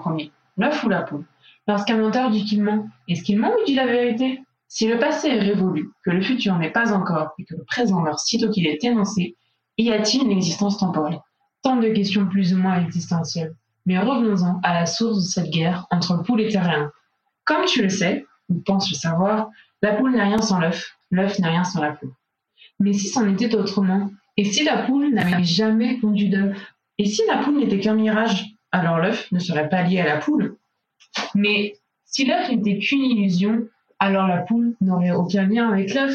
premier, l'œuf ou la poule? Lorsqu'un menteur dit qu'il ment, est-ce qu'il ment ou dit la vérité? Si le passé est révolu, que le futur n'est pas encore et que le présent meurt sitôt qu'il est énoncé, y a-t-il une existence temporelle? Tant de questions plus ou moins existentielles. Mais revenons-en à la source de cette guerre entre poule et terrien. Comme tu le sais, ou penses le savoir, la poule n'est rien sans l'œuf, l'œuf n'est rien sans la poule. Mais si c'en était autrement, et si la poule n'avait jamais pondu d'œuf, et si la poule n'était qu'un mirage, alors l'œuf ne serait pas lié à la poule. Mais si l'œuf n'était qu'une illusion, alors la poule n'aurait aucun lien avec l'œuf.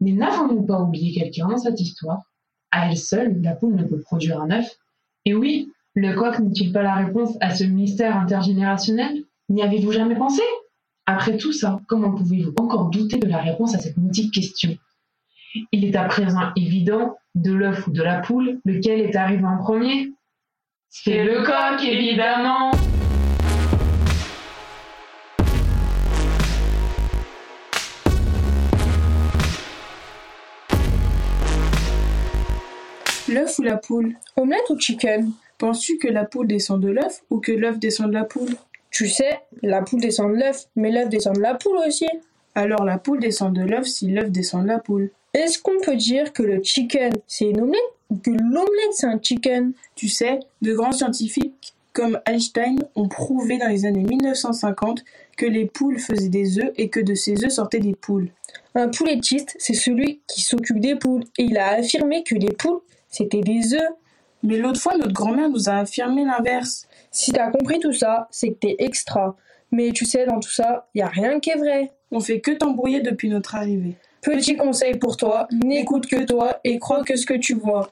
Mais n'avons-nous pas oublié quelqu'un dans cette histoire? À elle seule, la poule ne peut produire un œuf. Et oui, le coq n'est-il pas la réponse à ce mystère intergénérationnel? N'y avez-vous jamais pensé? Après tout ça, comment pouvez-vous encore douter de la réponse à cette mythique question? Il est à présent évident, de l'œuf ou de la poule, lequel est arrivé en premier? C'est le coq, évidemment. L'œuf ou la poule? Omelette ou chicken? Penses-tu que la poule descend de l'œuf ou que l'œuf descend de la poule? Tu sais, la poule descend de l'œuf, mais l'œuf descend de la poule aussi. Alors la poule descend de l'œuf si l'œuf descend de la poule. Est-ce qu'on peut dire que le chicken c'est une omelette? Que l'omelette c'est un chicken Tu sais, de grands scientifiques comme Einstein ont prouvé dans les années 1950 que les poules faisaient des œufs et que de ces œufs sortaient des poules. Un poulettiste, c'est celui qui s'occupe des poules et il a affirmé que les poules c'était des œufs. Mais l'autre fois, notre grand-mère nous a affirmé l'inverse. Si t'as compris tout ça, c'est que t'es extra. Mais tu sais, dans tout ça, y a rien qui est vrai. On fait que t'embrouiller depuis notre arrivée. Petit conseil pour toi, n'écoute que toi et crois que ce que tu vois.